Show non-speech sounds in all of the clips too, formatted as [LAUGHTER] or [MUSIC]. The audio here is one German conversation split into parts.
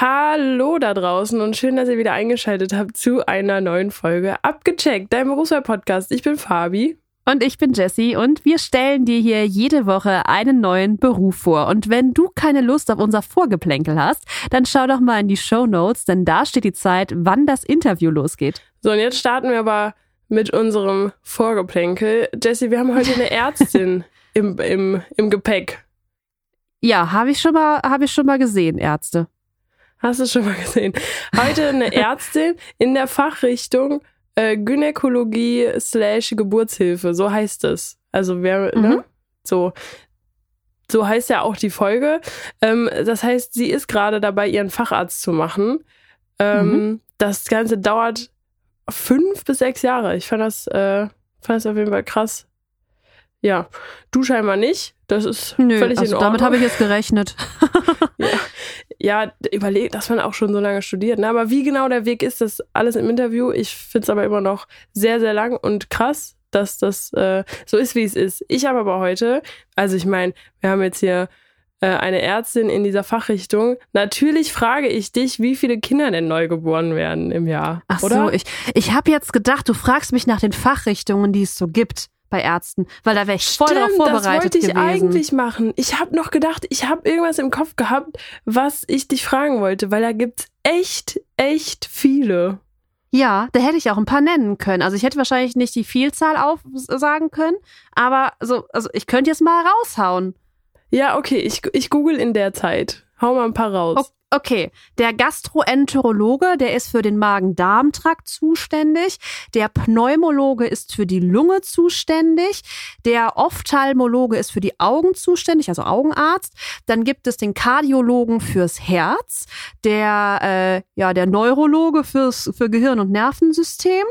Hallo da draußen und schön, dass ihr wieder eingeschaltet habt zu einer neuen Folge Abgecheckt, dein Berufswahl-Podcast. Ich bin Fabi. Und ich bin Jessie und wir stellen dir hier jede Woche einen neuen Beruf vor. Und wenn du keine Lust auf unser Vorgeplänkel hast, dann schau doch mal in die Show Notes, denn da steht die Zeit, wann das Interview losgeht. So, und jetzt starten wir aber mit unserem Vorgeplänkel. Jessie, wir haben heute eine [LAUGHS] Ärztin im, im, im Gepäck. Ja, habe ich schon mal, habe ich schon mal gesehen, Ärzte. Hast du schon mal gesehen? Heute eine Ärztin in der Fachrichtung äh, Gynäkologie slash Geburtshilfe, so heißt es. Also wer, Mhm. ne? So. So heißt ja auch die Folge. Ähm, das heißt, sie ist gerade dabei, ihren Facharzt zu machen. Ähm, Mhm. Das Ganze dauert fünf bis sechs Jahre. Ich fand das, äh, fand das auf jeden Fall krass. Ja, du scheinbar nicht. Das ist Nö, völlig in also Ordnung. damit habe ich jetzt gerechnet. [LAUGHS] ja, überlegt, dass man auch schon so lange studiert. Ne? Aber wie genau der Weg ist, das alles im Interview. Ich finde es aber immer noch sehr, sehr lang und krass, dass das äh, so ist, wie es ist. Ich habe aber heute, also ich meine, wir haben jetzt hier äh, eine Ärztin in dieser Fachrichtung. Natürlich frage ich dich, wie viele Kinder denn neu geboren werden im Jahr. Ach oder? so, ich, ich habe jetzt gedacht, du fragst mich nach den Fachrichtungen, die es so gibt bei Ärzten, weil da wäre ich voll darauf Stimmt, vorbereitet das wollte ich gewesen. eigentlich machen. Ich habe noch gedacht, ich habe irgendwas im Kopf gehabt, was ich dich fragen wollte, weil da gibt's echt, echt viele. Ja, da hätte ich auch ein paar nennen können. Also ich hätte wahrscheinlich nicht die Vielzahl aufsagen können, aber so, also ich könnte jetzt mal raushauen. Ja, okay, ich, ich google in der Zeit. Hau mal ein paar raus. Okay, der Gastroenterologe, der ist für den Magen-Darm-Trakt zuständig. Der Pneumologe ist für die Lunge zuständig. Der Ophthalmologe ist für die Augen zuständig, also Augenarzt. Dann gibt es den Kardiologen fürs Herz. Der, äh, ja, der Neurologe fürs, für Gehirn- und Nervensystem.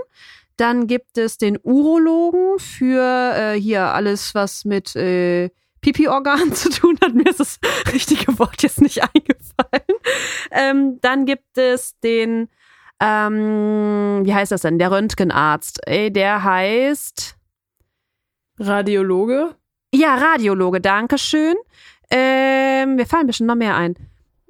Dann gibt es den Urologen für äh, hier alles, was mit äh, Pipi-Organ [LAUGHS] zu tun hat. Mir ist das richtige Wort jetzt nicht eingefallen. Ähm, dann gibt es den, ähm, wie heißt das denn? Der Röntgenarzt. Ey, der heißt, Radiologe? ja, Radiologe, Dankeschön. Ähm, mir fallen bestimmt noch mehr ein.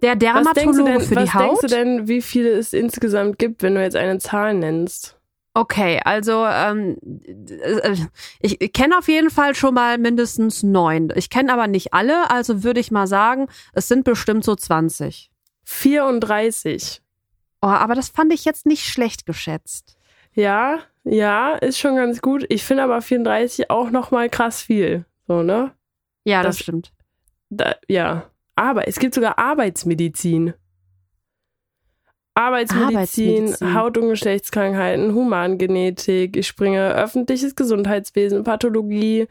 Der Was Dermatologe denn, für was die Haut. denkst du denn, wie viele es insgesamt gibt, wenn du jetzt eine Zahl nennst? Okay, also ähm, äh, ich, kenne auf jeden Fall schon mal mindestens neun. Ich kenne aber nicht alle, also würde ich mal sagen, es sind bestimmt so 20. 34. Oh, aber das fand ich jetzt nicht schlecht geschätzt. Ja, ja, ist schon ganz gut. Ich finde aber 34 auch nochmal krass viel. So, ne? Ja, das, Das- stimmt. Da, ja. Aber es gibt sogar Arbeitsmedizin. Arbeitsmedizin, Arbeitsmedizin. Haut- und Geschlechtskrankheiten, Humangenetik, ich springe öffentliches Gesundheitswesen, Pathologie,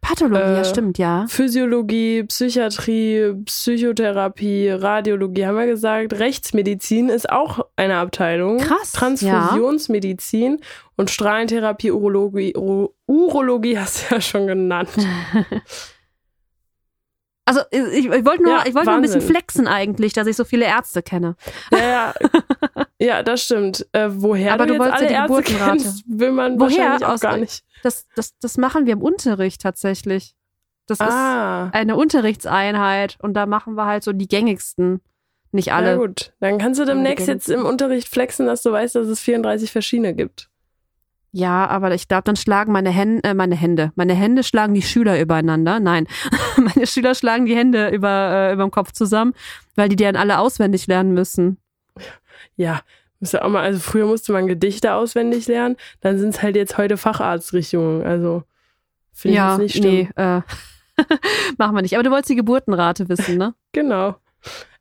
Pathologie, Äh, ja, stimmt, ja. Physiologie, Psychiatrie, Psychotherapie, Radiologie, haben wir gesagt. Rechtsmedizin ist auch eine Abteilung. Krass, Transfusionsmedizin und Strahlentherapie, Urologie. Uro Urologie hast du ja schon genannt. [LAUGHS] Also ich, ich wollte nur, Ja, ich wollte nur ein bisschen flexen eigentlich, dass ich so viele Ärzte kenne. Ja, ja, ja das stimmt. Äh, woher Aber du, du wolltest alle ja die Ärzte kennst, will man Woher? wahrscheinlich auch Aus- gar nicht. Das, das, das machen wir im Unterricht tatsächlich. Das Ah, ist eine Unterrichtseinheit und da machen wir halt so die gängigsten. Nicht alle. na gut. Dann kannst du demnächst jetzt im Unterricht flexen, dass du weißt, dass es 34 verschiedene gibt. Ja, aber ich glaube, dann schlagen meine Hände, äh, meine Hände, meine Hände schlagen die Schüler übereinander. Nein, [LAUGHS] meine Schüler schlagen die Hände über äh, überm Kopf zusammen, weil die dann alle auswendig lernen müssen. Ja, muss ja auch mal, also früher musste man Gedichte auswendig lernen, dann sind es halt jetzt heute Facharztrichtungen. Also finde ich ja, jetzt nicht schlimm. nee, äh, [LAUGHS] machen wir nicht. Aber du wolltest die Geburtenrate wissen, ne? Genau.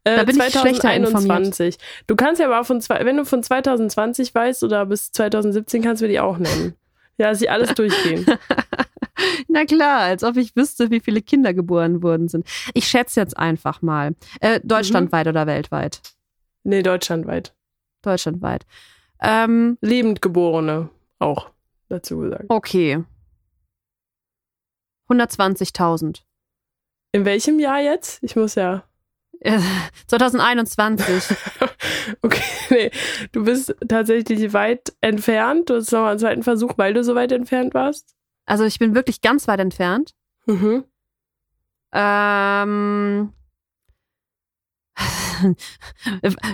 Äh, Da bin ich schlechter 2021. Du kannst ja aber auch von zwei, wenn du von 2020 weißt oder bis 2017 kannst du die auch nennen. Ja, sie alles durchgehen. [LAUGHS] Na klar, als ob ich wüsste, wie viele Kinder geboren worden sind. Ich schätze jetzt einfach mal. Äh, deutschlandweit oder weltweit? Nee, deutschlandweit. Deutschlandweit. Ähm, Lebendgeborene auch dazu gesagt. okay. 120.000. In welchem Jahr jetzt? Ich muss ja. [LAUGHS] Äh, 2021. [LAUGHS] Okay, nee. Du bist tatsächlich weit entfernt. Du hast nochmal einen zweiten Versuch, weil du so weit entfernt warst. Also ich bin wirklich ganz weit entfernt. Mhm. Ähm, [LAUGHS]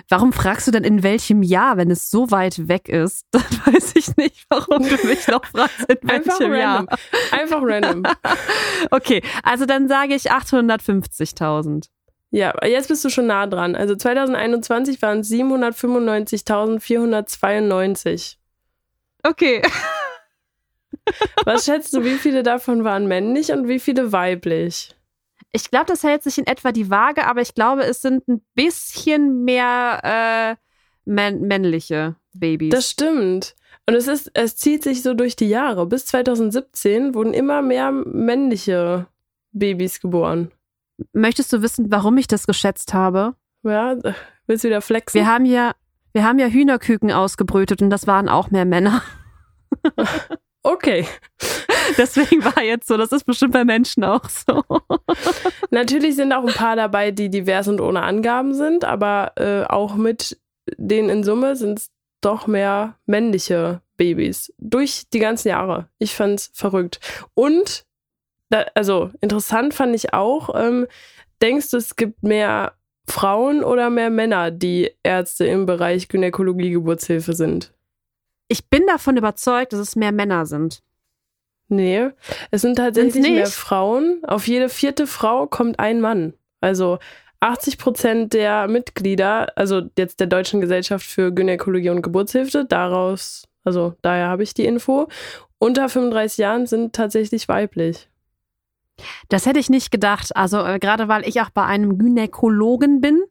warum fragst du denn in welchem Jahr, wenn es so weit weg ist? Dann weiß ich nicht, warum du mich noch fragst, in Einfach welchem random. Jahr. Einfach random. Okay, also dann sage ich 850.000. Ja, jetzt bist du schon nah dran. Also 2021 waren es 795.492. Okay. Was schätzt du, wie viele davon waren männlich und wie viele weiblich? Ich glaube, das hält sich in etwa die Waage, aber ich glaube, es sind ein bisschen mehr äh, männ männliche Babys. Das stimmt. Und es ist, es zieht sich so durch die Jahre. Bis 2017 wurden immer mehr männliche Babys geboren. Möchtest du wissen, warum ich das geschätzt habe? Ja, willst du wieder flexen? Wir haben ja, wir haben ja Hühnerküken ausgebrütet und das waren auch mehr Männer. [LAUGHS] Okay. [LAUGHS] Deswegen war jetzt so, das ist bestimmt bei Menschen auch so. [LAUGHS] Natürlich sind auch ein paar dabei, die divers und ohne Angaben sind, aber äh, auch mit denen in Summe sind es doch mehr männliche Babys. Durch die ganzen Jahre. Ich fand's verrückt. Und, da, also interessant fand ich auch, ähm, denkst du, es gibt mehr Frauen oder mehr Männer, die Ärzte im Bereich Gynäkologie, Geburtshilfe sind? Ich bin davon überzeugt, dass es mehr Männer sind. Nee, es sind tatsächlich mehr Frauen. Auf jede vierte Frau kommt ein Mann. Also 80 Prozent der Mitglieder, also jetzt der Deutschen Gesellschaft für Gynäkologie und Geburtshilfe, daraus, also daher habe ich die Info, unter 35 Jahren sind tatsächlich weiblich. Das hätte ich nicht gedacht. Also äh, gerade weil ich auch bei einem Gynäkologen bin,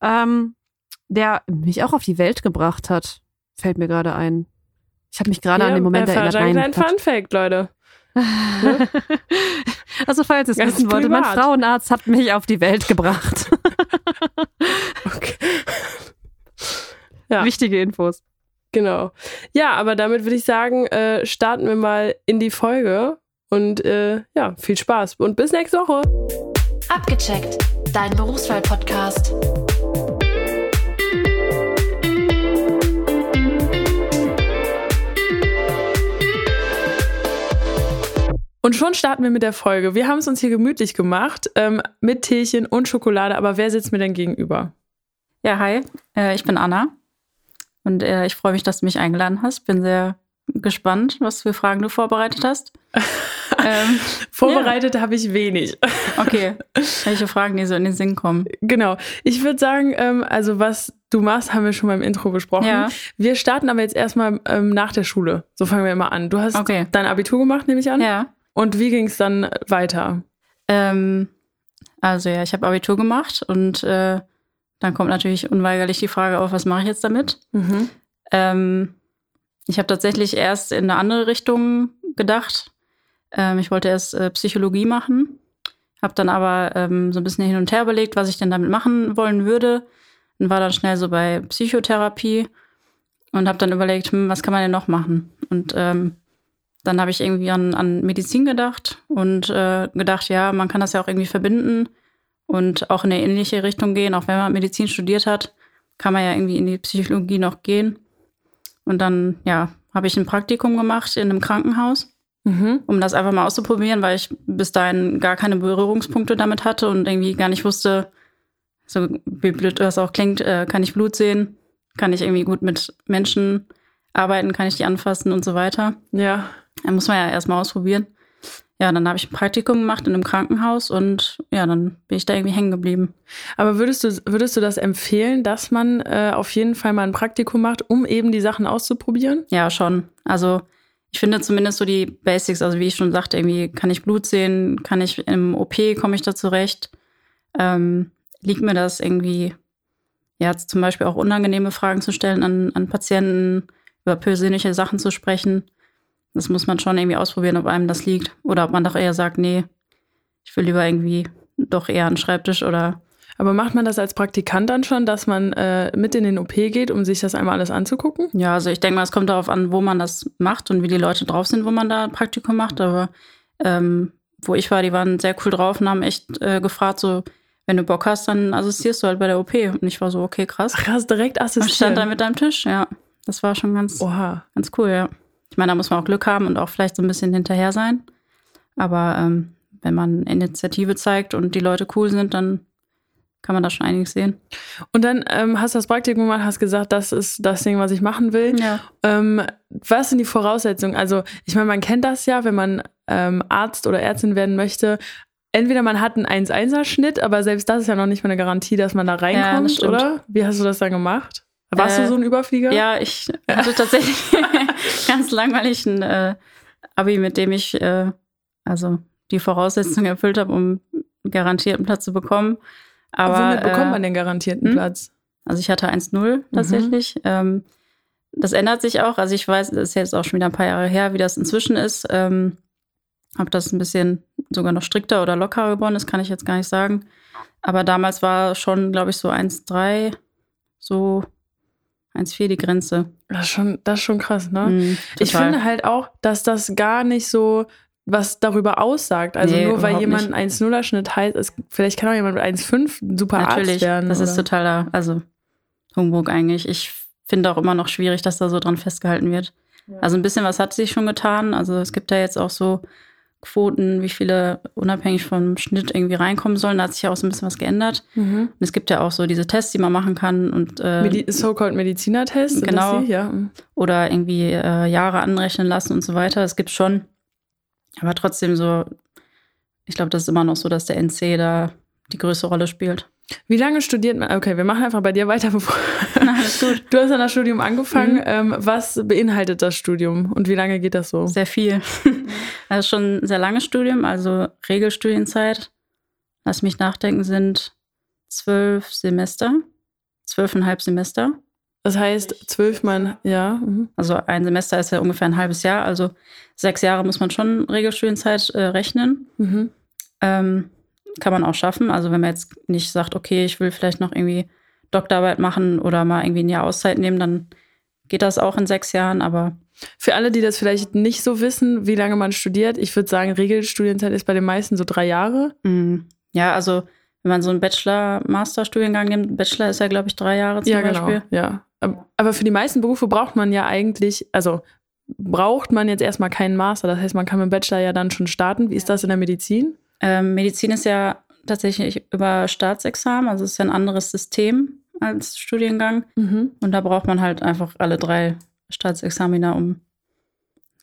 ähm, der mich auch auf die Welt gebracht hat. Fällt mir gerade ein. Ich habe mich gerade an den Moment äh, erinnert. Ein Nein, kleiner Fun Fact, Leute. [LAUGHS] also falls ihr es wissen wollt, mein. Frauenarzt hat mich auf die Welt gebracht. [LAUGHS] Okay. Ja. Wichtige Infos. Genau. Ja, aber damit würde ich sagen, äh, starten wir mal in die Folge und äh, ja, viel Spaß und bis nächste Woche. Abgecheckt, dein Berufswahl-Podcast. Und schon starten wir mit der Folge. Wir haben es uns hier gemütlich gemacht, ähm, mit Teechen und Schokolade. Aber wer sitzt mir denn gegenüber? Ja, hi, äh, ich bin Anna und äh, ich freue mich, dass du mich eingeladen hast. Bin sehr gespannt, was für Fragen du vorbereitet hast. [LAUGHS] ähm, Vorbereitet habe ich wenig. okay, [LAUGHS] welche Fragen dir so in den Sinn kommen? Genau. Ich würde sagen, ähm, also was du machst, haben wir schon beim Intro besprochen. Ja. Wir starten aber jetzt erstmal ähm, nach der Schule. So fangen wir immer an. Du hast Okay. dein Abitur gemacht, nehme ich an. Ja, Und wie ging es dann weiter? ähm, also ja, ich habe Abitur gemacht und äh, dann kommt natürlich unweigerlich die Frage auf, was mache ich jetzt damit? Mhm. Ähm, ich habe tatsächlich erst in eine andere Richtung gedacht. Ähm, ich wollte erst äh, Psychologie machen, habe dann aber ähm, so ein bisschen hin und her überlegt, was ich denn damit machen wollen würde. Und war dann schnell so bei Psychotherapie und habe dann überlegt, hm, was kann man denn noch machen? Und ähm, dann habe ich irgendwie an, an Medizin gedacht und äh, gedacht, ja, man kann das ja auch irgendwie verbinden und auch in eine ähnliche Richtung gehen. Auch wenn man Medizin studiert hat, kann man ja irgendwie in die Psychologie noch gehen. Und dann, ja, habe ich ein Praktikum gemacht in einem Krankenhaus, Mhm. um das einfach mal auszuprobieren, weil ich bis dahin gar keine Berührungspunkte damit hatte und irgendwie gar nicht wusste, so wie blöd das auch klingt, äh, kann ich Blut sehen, kann ich irgendwie gut mit Menschen arbeiten, kann ich die anfassen und so weiter. Ja. Da muss man ja erstmal ausprobieren. Ja, dann habe ich ein Praktikum gemacht in einem Krankenhaus und ja, dann bin ich da irgendwie hängen geblieben. Aber würdest du, würdest du das empfehlen, dass man äh, auf jeden Fall mal ein Praktikum macht, um eben die Sachen auszuprobieren? Ja, schon. Also ich finde zumindest so die Basics, also wie ich schon sagte, irgendwie kann ich Blut sehen, kann ich im OP, komme ich da zurecht, ähm, liegt mir das irgendwie, ja, zum Beispiel auch unangenehme Fragen zu stellen an, an Patienten, über persönliche Sachen zu sprechen. Das muss man schon irgendwie ausprobieren, ob einem das liegt. Oder ob man doch eher sagt, nee, ich will lieber irgendwie doch eher den Schreibtisch oder Aber macht man das als Praktikant dann schon, dass man äh, mit in den OP geht, um sich das einmal alles anzugucken? Ja, also ich denke mal, es kommt darauf an, wo man das macht und wie die Leute drauf sind, wo man da ein Praktikum macht. Aber ähm, wo ich war, die waren sehr cool drauf und haben echt äh, gefragt, so, wenn du Bock hast, dann assistierst du halt bei der OP. Und ich war so, okay, krass. Krass, direkt Und stand da mit deinem Tisch, ja. Das war schon ganz, Oha. ganz cool, ja. Ich meine, da muss man auch Glück haben und auch vielleicht so ein bisschen hinterher sein. Aber ähm, wenn man Initiative zeigt und die Leute cool sind, dann kann man da schon einiges sehen. Und dann ähm, hast du das Praktikum gemacht, hast gesagt, das ist das Ding, was ich machen will. Ja. Ähm, was sind die Voraussetzungen? Also, ich meine, man kennt das ja, wenn man ähm, Arzt oder Ärztin werden möchte. Entweder man hat einen 1-1er-Schnitt, aber selbst das ist ja noch nicht mal eine Garantie, dass man da reinkommt, stimmt. oder? Wie hast du das dann gemacht? Warst Äh, du so ein Überflieger? Ja, ich hatte tatsächlich [LAUGHS] ganz langweilig ein äh, Abi, mit dem ich äh, also die Voraussetzungen erfüllt habe, um einen garantierten Platz zu bekommen. Aber Womit bekommt äh, man den garantierten hm? Platz? Also ich hatte 1-0 tatsächlich. Ähm, das ändert sich auch. Also ich weiß, das ist jetzt auch schon wieder ein paar Jahre her, wie das inzwischen ist. Ähm, ob das ein bisschen sogar noch strikter oder lockerer geworden ist, kann ich jetzt gar nicht sagen. Aber damals war schon, glaube ich, so 1-3, so 1-4 die Grenze. Das ist schon, das ist schon krass, ne? Mhm, Ich finde halt auch, dass das gar nicht so was darüber aussagt. Also Nee, nur weil jemand einen 1-0er-Schnitt heißt, es, vielleicht kann auch jemand mit 1-5 ein super Natürlich, Arzt werden. das ist oder? totaler, also Humbug eigentlich. Ich finde auch immer noch schwierig, dass da so dran festgehalten wird. Also ein bisschen was hat sich schon getan. Also es gibt ja jetzt auch so Quoten, wie viele unabhängig vom Schnitt irgendwie reinkommen sollen. Da hat sich ja auch so ein bisschen was geändert. Mhm. Und es gibt ja auch so diese Tests, die man machen kann und äh, Medi So-called Medizinertest. sind Genau. das die? Ja. oder irgendwie äh, Jahre anrechnen lassen und so weiter. Es gibt schon. Aber trotzdem so, ich glaube, das ist immer noch so, dass der NC da die größte Rolle spielt. Wie lange studiert man? Okay, wir machen einfach bei dir weiter, [LAUGHS] bevor. Alles gut. Du hast an das Studium angefangen. Mhm. Ähm, was beinhaltet das Studium und wie lange geht das so? Sehr viel. Also schon ein sehr langes Studium, also Regelstudienzeit. Lass mich nachdenken, sind zwölf Semester. Zwölfeinhalb Semester. Das heißt, zwölf Mann, ja. Mhm. Also ein Semester ist ja ungefähr ein halbes Jahr. Also sechs Jahre muss man schon Regelstudienzeit äh, rechnen. Mhm. Ähm, kann man auch schaffen. Also wenn man jetzt nicht sagt, okay, ich will vielleicht noch irgendwie Doktorarbeit machen oder mal irgendwie ein Jahr Auszeit nehmen, dann geht das auch in sechs Jahren. Aber Für alle, die das vielleicht nicht so wissen, wie lange man studiert, ich würde sagen, Regelstudienzeit ist bei den meisten so drei Jahre. mh, ja, also wenn man so einen Bachelor-Master-Studiengang nimmt, Bachelor ist ja, glaube ich, drei Jahre zum ja, genau. Beispiel. Ja. Aber- Aber für die meisten Berufe braucht man ja eigentlich, also braucht man jetzt erstmal keinen Master. Das heißt, man kann mit dem Bachelor ja dann schon starten. Wie ist das in der Medizin? Ähm, Medizin ist ja tatsächlich über Staatsexamen, also es ist ja ein anderes System als Studiengang. Mhm. Und da braucht man halt einfach alle drei Staatsexamina, um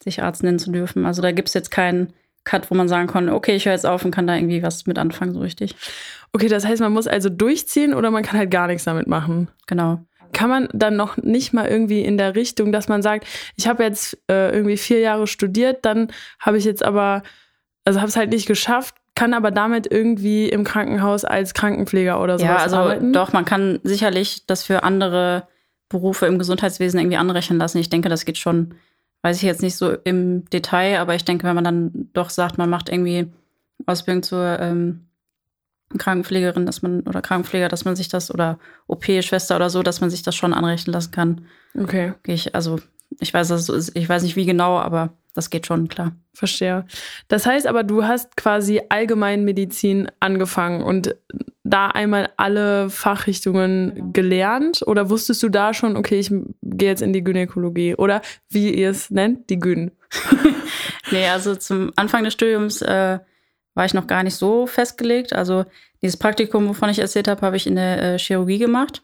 sich Arzt nennen zu dürfen. Also da gibt es jetzt keinen Cut, wo man sagen kann, okay, ich höre jetzt auf und kann da irgendwie was mit anfangen, so richtig. Okay, das heißt, man muss also durchziehen oder man kann halt gar nichts damit machen. Genau. Kann man dann noch nicht mal irgendwie in der Richtung, dass man sagt, ich habe jetzt äh, irgendwie vier Jahre studiert, dann habe ich jetzt aber, also habe es halt nicht geschafft, kann aber damit irgendwie im Krankenhaus als Krankenpfleger oder sowas ja, also arbeiten? doch, man kann sicherlich das für andere Berufe im Gesundheitswesen irgendwie anrechnen lassen. Ich denke, das geht schon, weiß ich jetzt nicht so im Detail, aber ich denke, wenn man dann doch sagt, man macht irgendwie Ausbildung zur ähm, Krankenpflegerin, dass man oder Krankenpfleger, dass man sich das oder OP-Schwester oder so, dass man sich das schon anrechnen lassen kann. Okay, ich, also ich weiß, so ist, ich weiß nicht wie genau, aber das geht schon, klar. verstehe. Das heißt aber, du hast quasi Allgemeinmedizin angefangen und da einmal alle Fachrichtungen gelernt oder wusstest du da schon, okay, ich gehe jetzt in die Gynäkologie oder wie ihr es nennt, die Gyn? [LAUGHS] Nee, also zum Anfang des Studiums äh, war ich noch gar nicht so festgelegt. Also dieses Praktikum, wovon ich erzählt habe, habe ich in der äh, Chirurgie gemacht.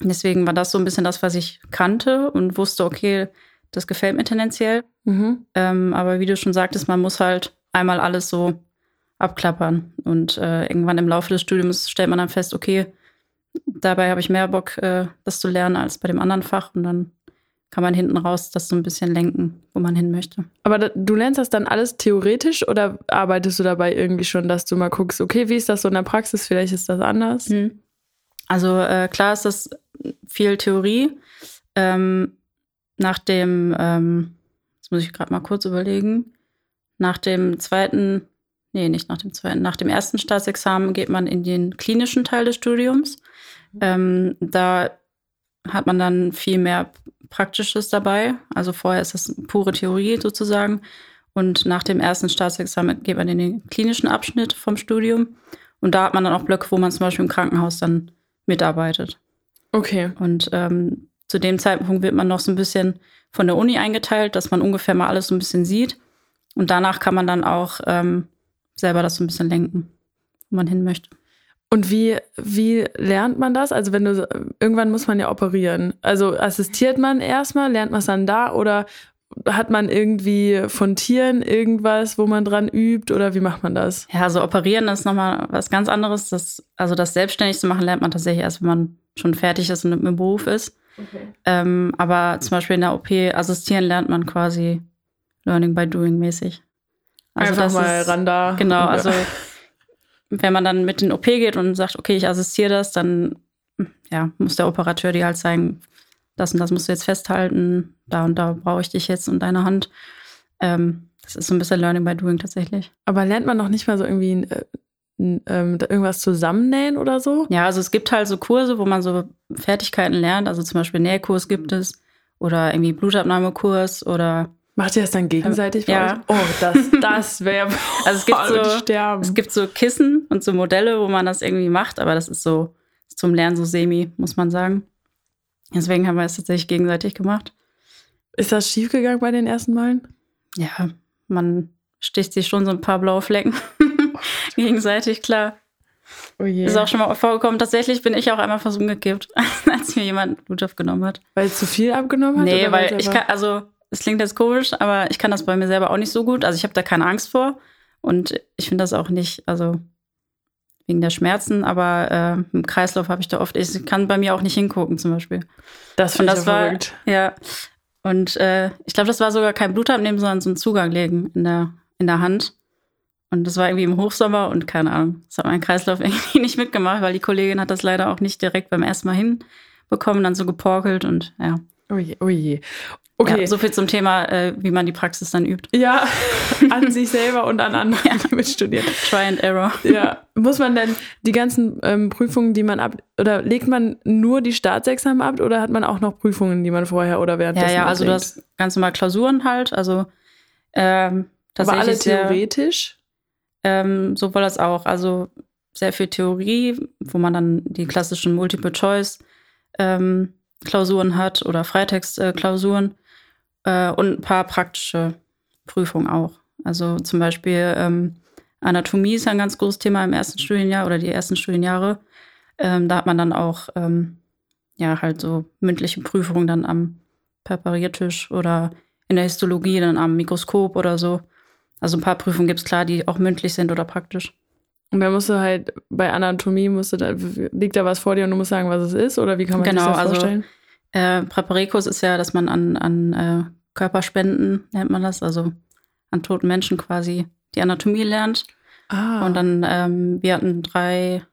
Deswegen war das so ein bisschen das, was ich kannte und wusste, okay, das gefällt mir tendenziell. Mhm. Ähm, aber wie du schon sagtest, man muss halt einmal alles so abklappern. Und äh, irgendwann im Laufe des Studiums stellt man dann fest, okay, dabei habe ich mehr Bock, äh, das zu lernen als bei dem anderen Fach. Und dann kann man hinten raus das so ein bisschen lenken, wo man hin möchte. Aber da, du lernst das dann alles theoretisch oder arbeitest du dabei irgendwie schon, dass du mal guckst, okay, wie ist das so in der Praxis? Vielleicht ist das anders. Mhm. Also äh, klar ist das viel Theorie. Ähm, nach dem, ähm, jetzt muss ich gerade mal kurz überlegen, nach dem zweiten, nee, nicht nach dem zweiten, nach dem ersten Staatsexamen geht man in den klinischen Teil des Studiums. Ähm, da hat man dann viel mehr Praktisches dabei. Also vorher ist das pure Theorie sozusagen. Und nach dem ersten Staatsexamen geht man in den klinischen Abschnitt vom Studium. Und da hat man dann auch Blöcke, wo man zum Beispiel im Krankenhaus dann mitarbeitet. Okay. Und ähm, zu dem Zeitpunkt wird man noch so ein bisschen von der Uni eingeteilt, dass man ungefähr mal alles so ein bisschen sieht. Und danach kann man dann auch ähm, selber das so ein bisschen lenken, wo man hin möchte. Und wie, wie lernt man das? Also wenn du irgendwann muss man ja operieren. Also assistiert man erstmal, lernt man es dann da oder hat man irgendwie von Tieren irgendwas, wo man dran übt oder wie macht man das? Ja, also operieren ist nochmal was ganz anderes. Das, also das selbstständig zu machen, lernt man tatsächlich erst, wenn man schon fertig ist und im Beruf ist. Okay. Ähm, aber zum Beispiel in der OP assistieren lernt man quasi Learning by Doing mäßig. Also Einfach mal ist, ran da. Genau, also wenn man dann mit in den OP geht und sagt, okay, ich assistiere das, dann ja, muss der Operateur dir halt zeigen, das und das musst du jetzt festhalten, da und da brauche ich dich jetzt und deine Hand. Ähm, das ist so ein bisschen Learning by Doing tatsächlich. Aber lernt man noch nicht mal so irgendwie äh, ähm, irgendwas zusammennähen oder so? Ja, also es gibt halt so Kurse, wo man so Fertigkeiten lernt. Also zum Beispiel Nähkurs gibt es oder irgendwie Blutabnahmekurs oder Macht ihr das dann gegenseitig? Ja. Oh, das, das wäre. [LAUGHS] also es gibt so, es gibt so Kissen und so Modelle, wo man das irgendwie macht, aber das ist so zum Lernen so semi, muss man sagen. Deswegen haben wir es tatsächlich gegenseitig gemacht. Ist das schiefgegangen bei den ersten Malen? Ja, man sticht sich schon so ein paar blaue Flecken gegenseitig, klar. Oh je. Ist auch schon mal vorgekommen. Tatsächlich bin ich auch einmal fast umgekippt, [LAUGHS] als mir jemand Blut aufgenommen hat. Weil es zu viel abgenommen hat? Nee, weil ich kann, also es klingt jetzt komisch, aber ich kann das bei mir selber auch nicht so gut. Also ich habe da keine Angst vor. Und ich finde das auch nicht, also wegen der Schmerzen, aber äh, im Kreislauf habe ich da oft, ich kann bei mir auch nicht hingucken zum Beispiel. Das finde ich das war, verrückt. Ja. Und äh, ich glaube, das war sogar kein Blutabnehmen, sondern so ein Zugang legen in der, in der Hand. Und das war irgendwie im Hochsommer und keine Ahnung, das hat mein Kreislauf [LAUGHS] irgendwie nicht mitgemacht, weil die Kollegin hat das leider auch nicht direkt beim ersten Mal hinbekommen, dann so geporkelt und ja. Oh je, oh. Okay. Ja, so viel zum Thema, äh, wie man die Praxis dann übt. Ja, [LAUGHS] an sich selber und an anderen, [LAUGHS] ja. die mitstudieren. Try and error. Ja. Muss man denn die ganzen ähm, Prüfungen, die man ab, oder legt man nur die Staatsexamen ab oder hat man auch noch Prüfungen, die man vorher oder währenddessen Ja, ja, also du hast ganz normal Klausuren halt, also ähm, tatsächlich. Aber alle theoretisch? Ähm, sowohl als auch, also sehr viel Theorie, wo man dann die klassischen Multiple-Choice ähm, hat oder Freitextklausuren äh, und ein paar praktische Prüfungen auch. Also zum Beispiel ähm, Anatomie ist ein ganz großes Thema im ersten Studienjahr oder die ersten Studienjahre. Ähm, da hat man dann auch ähm, ja halt so mündliche Prüfungen dann am Präpariertisch oder in der Histologie dann am Mikroskop oder so. Also ein paar Prüfungen gibt es klar, die auch mündlich sind oder praktisch. Und dann musst du halt bei Anatomie musst du da, liegt da was vor dir und du musst sagen, was es ist oder wie kann man genau, sich das also, vorstellen? Äh, Präparikurs ist ja, dass man an, an äh, Körperspenden, nennt man das, also an toten Menschen quasi die Anatomie lernt. Ah. Und dann, ähm, wir hatten drei,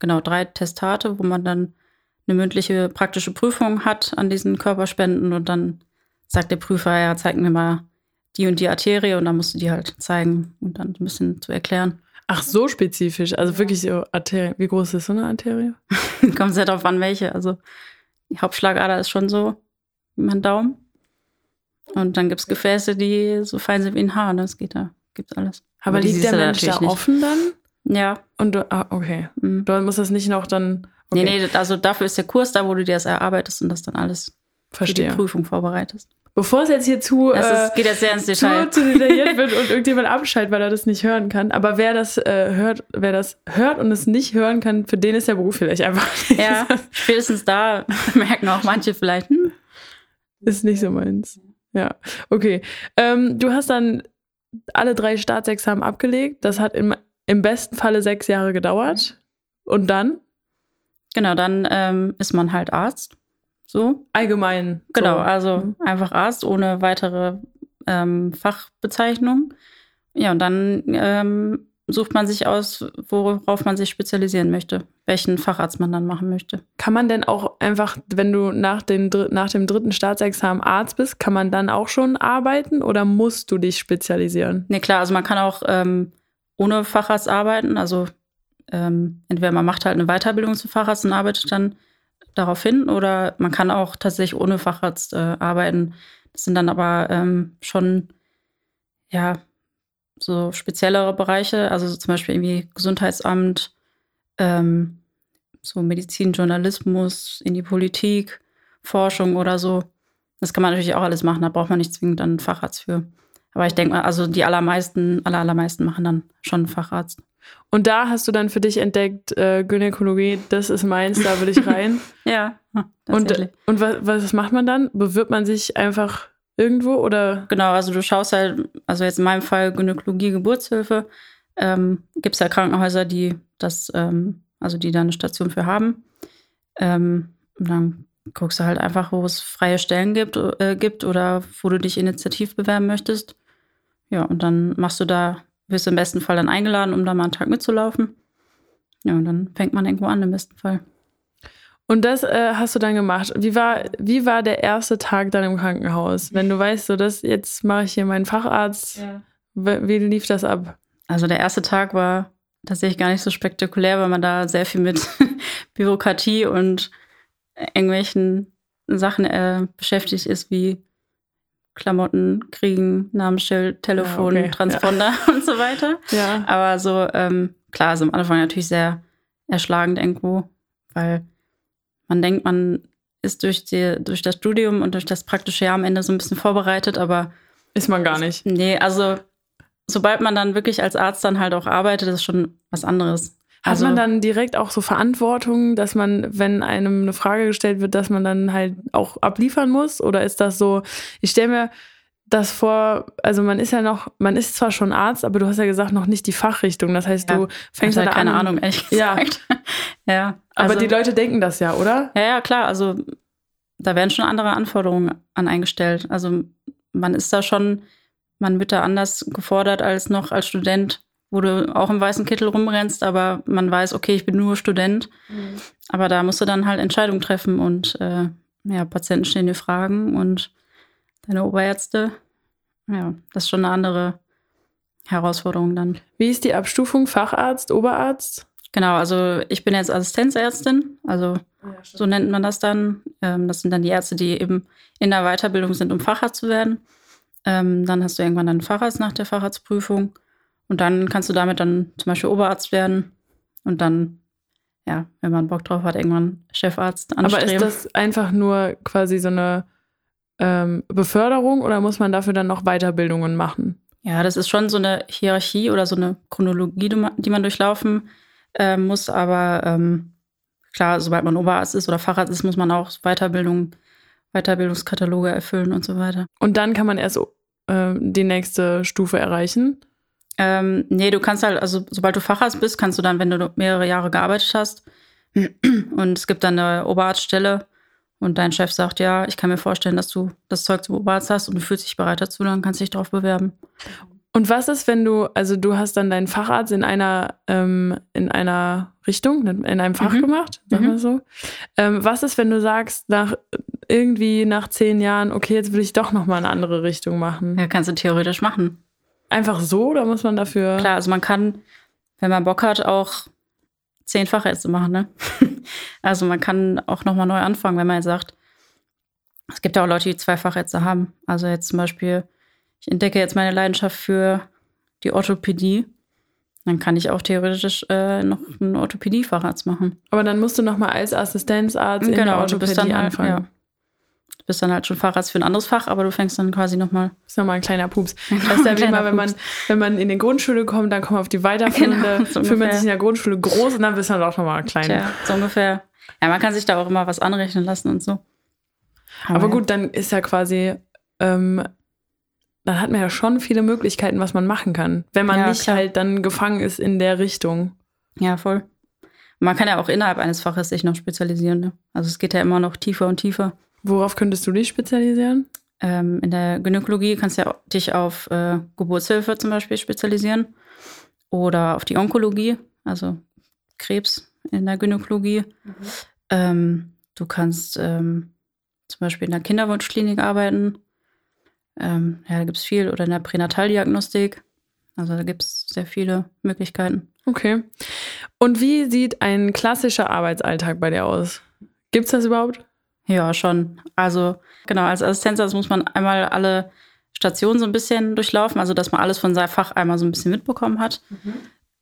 genau, drei Testate, wo man dann eine mündliche praktische Prüfung hat an diesen Körperspenden und dann sagt der Prüfer, ja, zeig mir mal die und die Arterie und dann musst du die halt zeigen und dann ein bisschen zu erklären. Ach, so spezifisch. Also ja. wirklich so Arterie. Wie groß ist so eine Arterie? [LAUGHS] Kommt sehr darauf an, welche. Also die Hauptschlagader ist schon so wie mein Daumen. Und dann gibt es Gefäße, die so fein sind wie ein Haar. Ne? Das geht da, gibt's alles. Aber, Aber liegt der Mensch da offen dann? Ja. Und du, ah, okay. Mhm. Du musst das nicht noch dann. Okay. Nee, nee, also dafür ist der Kurs da, wo du dir das erarbeitest und das dann alles Verstehe. die Prüfung vorbereitest. Bevor es jetzt hier zu, es ist, geht jetzt sehr ins Detail. Zu, zu detailliert [LAUGHS] wird und irgendjemand abschaltet, weil er das nicht hören kann. Aber wer das äh, hört, wer das hört und es nicht hören kann, für den ist der Beruf vielleicht einfach [LAUGHS] nicht. Ja, spätestens da [LAUGHS] merken auch manche vielleicht, hm, ist nicht so meins. Ja, okay. Ähm, du hast dann alle drei Staatsexamen abgelegt. Das hat im, im besten Falle sechs Jahre gedauert. Und dann? Genau, dann ähm, ist man halt Arzt. So. Allgemein. Genau, so. also mhm. einfach Arzt ohne weitere ähm, Fachbezeichnung. Ja, und dann ähm, sucht man sich aus, worauf man sich spezialisieren möchte, welchen Facharzt man dann machen möchte. Kann man denn auch einfach, wenn du nach dem, nach dem dritten Staatsexamen Arzt bist, kann man dann auch schon arbeiten oder musst du dich spezialisieren? Nee, klar, also man kann auch ähm, ohne Facharzt arbeiten. Also ähm, entweder man macht halt eine Weiterbildung zum Facharzt und arbeitet dann darauf hin oder man kann auch tatsächlich ohne Facharzt äh, arbeiten. Das sind dann aber ähm, schon, ja, so speziellere Bereiche, also so zum Beispiel irgendwie Gesundheitsamt, ähm, so Medizin, Journalismus, in die Politik, Forschung oder so. Das kann man natürlich auch alles machen, da braucht man nicht zwingend einen Facharzt für. Aber ich denke mal, also die allermeisten, aller, allermeisten machen dann schon einen Facharzt. Und da hast du dann für dich entdeckt, äh, Gynäkologie, das ist meins, da will ich [LAUGHS] rein. ja. Und, und was, was macht man dann? Bewirbt man sich einfach irgendwo oder? Genau, also du schaust halt, also jetzt in meinem Fall Gynäkologie, Geburtshilfe, ähm, gibt es ja Krankenhäuser, die das, ähm, also die da eine Station für haben. Ähm, und dann guckst du halt einfach, wo es freie Stellen gibt, äh, gibt oder wo du dich initiativ bewerben möchtest. Ja, und dann machst du da, wirst du im besten Fall dann eingeladen, um da mal einen Tag mitzulaufen. Ja, und dann fängt man irgendwo an im besten Fall. Und das äh, hast du dann gemacht. Wie war, wie war der erste Tag dann im Krankenhaus? Wenn du weißt, so das, jetzt mache ich hier meinen Facharzt. Ja. Wie lief das ab? Also der erste Tag war tatsächlich gar nicht so spektakulär, weil man da sehr viel mit [LAUGHS] Bürokratie und irgendwelchen Sachen äh, beschäftigt ist, wie Klamotten kriegen, Namensschild, Telefon, ja, okay. Transponder ja. [LAUGHS] und so weiter. Ja. Aber so, ähm, klar, also am Anfang natürlich sehr erschlagend irgendwo, weil man denkt, man ist durch, die, durch das Studium und durch das praktische Jahr am Ende so ein bisschen vorbereitet, aber. Ist man gar nicht. Nee, also sobald man dann wirklich als Arzt dann halt auch arbeitet, ist schon was anderes. Hat also, man dann direkt auch so Verantwortung, dass man, wenn einem eine Frage gestellt wird, dass man dann halt auch abliefern muss? Oder ist das so, ich stelle mir das vor, also man ist ja noch, man ist zwar schon Arzt, aber du hast ja gesagt, noch nicht die Fachrichtung. Das heißt, ja, du fängst halt keine an. Ahnung, ehrlich gesagt. [LAUGHS] Ja. ja also, aber die Leute denken das ja, oder? Ja, ja, klar. Also da werden schon andere Anforderungen an eingestellt. Also man ist da schon man wird da anders gefordert als noch als Student, wo du auch im weißen Kittel rumrennst, aber man weiß, okay, ich bin nur Student. Mhm. Aber da musst du dann halt Entscheidungen treffen und äh, ja, Patienten stehen dir Fragen und deine Oberärzte. Ja, das ist schon eine andere Herausforderung dann. Wie ist die Abstufung Facharzt, Oberarzt? Genau, also ich bin jetzt Assistenzärztin, also ja, so nennt man das dann. Ähm, das sind dann die Ärzte, die eben in der Weiterbildung sind, um Facharzt zu werden. Ähm, dann hast du irgendwann dann Facharzt nach der Facharztprüfung. Und dann kannst du damit dann zum Beispiel Oberarzt werden. Und dann, ja, wenn man Bock drauf hat, irgendwann Chefarzt anstreben. Aber ist das einfach nur quasi so eine ähm, Beförderung oder muss man dafür dann noch Weiterbildungen machen? Ja, das ist schon so eine Hierarchie oder so eine Chronologie, die man durchlaufen äh, muss. Aber ähm, klar, sobald man Oberarzt ist oder Facharzt ist, muss man auch Weiterbildung, Weiterbildungskataloge erfüllen und so weiter. Und dann kann man erst äh, die nächste Stufe erreichen? Ähm, nee, du kannst halt, also sobald du Facharzt bist, kannst du dann, wenn du mehrere Jahre gearbeitet hast [CLEARS THROAT] und es gibt dann eine Oberarztstelle und dein Chef sagt, ja, ich kann mir vorstellen, dass du das Zeug zum Oberarzt hast und du fühlst dich bereit dazu, dann kannst du dich darauf bewerben. Und was ist, wenn du, also du hast dann deinen Facharzt in einer, ähm, in einer Richtung, in einem Fach mhm. gemacht, sagen wir mhm. so. Ähm, was ist, wenn du sagst, nach irgendwie nach zehn Jahren, okay, jetzt will ich doch noch mal eine andere Richtung machen? Ja, kannst du theoretisch machen. Einfach so oder muss man dafür? Klar, also man kann, wenn man Bock hat, auch zehn Fachärzte machen, ne? [LAUGHS] also man kann auch noch mal neu anfangen, wenn man jetzt sagt, es gibt ja auch Leute, die zwei Fachärzte haben. Also jetzt zum Beispiel ich entdecke jetzt meine Leidenschaft für die Orthopädie, dann kann ich auch theoretisch äh, noch einen Orthopädie-Facharzt machen. Aber dann musst du noch mal als Assistenzarzt genau, in der Orthopädie dann, anfangen. Ja. Bist dann halt schon Facharzt für ein anderes Fach, aber du fängst dann quasi noch mal. Das ist nochmal ein kleiner Pups. [LAUGHS] Das ist ja wie immer, wenn man, wenn man in die Grundschule kommt, dann kommt man auf die weiterführende, [LAUGHS] genau, so fühlt man sich in der Grundschule groß und dann bist du dann auch nochmal klein. Ja, so ungefähr. Ja, man kann sich da auch immer was anrechnen lassen und so. Aber, aber gut, dann ist ja quasi ähm, dann hat man ja schon viele Möglichkeiten, was man machen kann, wenn man ja, nicht klar. halt dann gefangen ist in der Richtung. Ja, voll. Man kann ja auch innerhalb eines Faches sich noch spezialisieren. Ne? Also es geht ja immer noch tiefer und tiefer. Worauf könntest du dich spezialisieren? Ähm, in der Gynäkologie kannst du ja dich auf äh, Geburtshilfe zum Beispiel spezialisieren oder auf die Onkologie, also Krebs in der Gynäkologie. Mhm. Ähm, du kannst ähm, zum Beispiel in der Kinderwunschklinik arbeiten ähm, ja, da gibt es viel. Oder in der Pränataldiagnostik. Also da gibt es sehr viele Möglichkeiten. Okay. Und wie sieht ein klassischer Arbeitsalltag bei dir aus? Gibt es das überhaupt? Ja, schon. Also genau, als Assistenzarzt muss man einmal alle Stationen so ein bisschen durchlaufen, also dass man alles von seinem Fach einmal so ein bisschen mitbekommen hat. Mhm.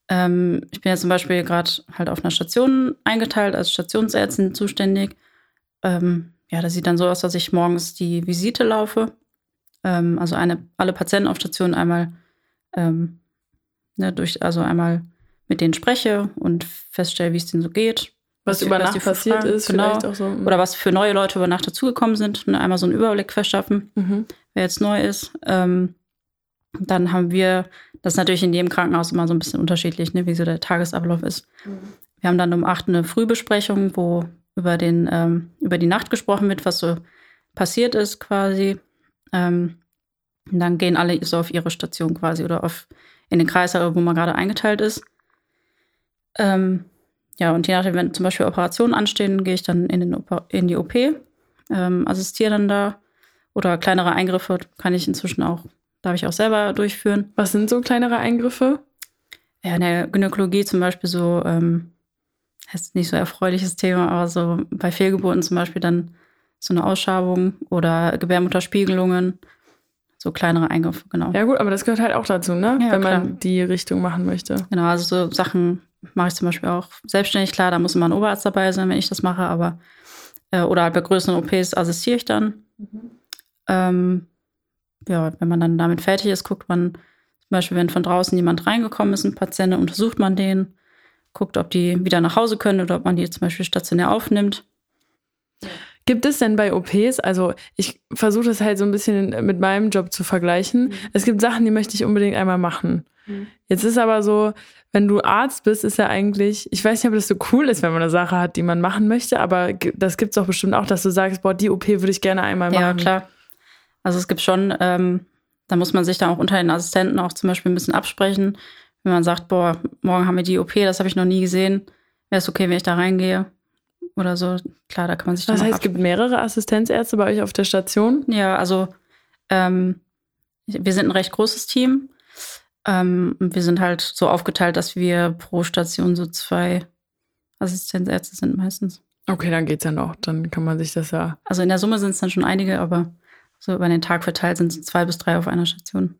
Ähm, ich bin ja zum Beispiel gerade halt auf einer Station eingeteilt, als Stationsärztin zuständig. Ähm, ja, das sieht dann so aus, dass ich morgens die Visite laufe ähm, also eine, alle Patienten auf Station einmal ähm, ne, durch, also einmal mit denen spreche und feststelle, wie es denen so geht. Was über Nacht passiert Fragen- ist, genau. vielleicht auch so. Oder was für neue Leute über Nacht dazugekommen sind. Ne, einmal so einen Überblick verschaffen, Mhm. wer jetzt neu ist. Ähm, dann haben wir, das ist natürlich in jedem Krankenhaus immer so ein bisschen unterschiedlich, ne, wie so der Tagesablauf ist. Wir haben dann um acht eine Frühbesprechung, wo über, den, ähm, über die Nacht gesprochen wird, was so passiert ist quasi. Ähm, und dann gehen alle so auf ihre Station quasi oder auf in den Kreis, wo man gerade eingeteilt ist. Ähm, ja, und je nachdem, wenn zum Beispiel Operationen anstehen, gehe ich dann in, den Oper in die OP, ähm, assistiere dann da. Oder kleinere Eingriffe kann ich inzwischen auch, darf ich auch selber durchführen. Was sind so kleinere Eingriffe? Ja, in der Gynäkologie zum Beispiel so, ähm, ist nicht so erfreuliches Thema, aber so bei Fehlgeburten zum Beispiel dann so eine Ausschabung oder Gebärmutterspiegelungen, so kleinere Eingriffe, genau. Ja gut, aber das gehört halt auch dazu, ne? Ja, Wenn klar. man die Richtung machen möchte. Genau, also so Sachen mache ich zum Beispiel auch selbstständig. Klar, da muss immer ein Oberarzt dabei sein, wenn ich das mache, aber äh, oder halt bei größeren OPs assistiere ich dann. Ähm, ja, wenn man dann damit fertig ist, guckt man zum Beispiel, wenn von draußen jemand reingekommen ist, ein Patient, untersucht man den, guckt, ob die wieder nach Hause können oder ob man die zum Beispiel stationär aufnimmt. Gibt es denn bei OPs, also ich versuche das halt so ein bisschen mit meinem Job zu vergleichen. Es gibt Sachen, die möchte ich unbedingt einmal machen. Jetzt ist aber so, wenn du Arzt bist, ist ja eigentlich, ich weiß nicht, ob das so cool ist, wenn man eine Sache hat, die man machen möchte, aber das gibt es doch bestimmt auch, dass du sagst, boah, die OP würde ich gerne einmal machen. Ja, klar. Also es gibt schon, ähm, da muss man sich dann auch unter den Assistenten auch zum Beispiel ein bisschen absprechen. Wenn man sagt, boah, morgen haben wir die OP, das habe ich noch nie gesehen, wäre es okay, wenn ich da reingehe oder so. Klar, da kann man sich dann Das heißt, es gibt mehrere Assistenzärzte bei euch auf der Station. Ja, also ähm, wir sind ein recht großes Team. Ähm, wir sind halt so aufgeteilt, dass wir pro Station so zwei Assistenzärzte sind meistens. Okay, dann geht's ja noch. Dann kann man sich das ja. Also in der Summe sind es dann schon einige, aber so über den Tag verteilt sind es zwei bis drei auf einer Station.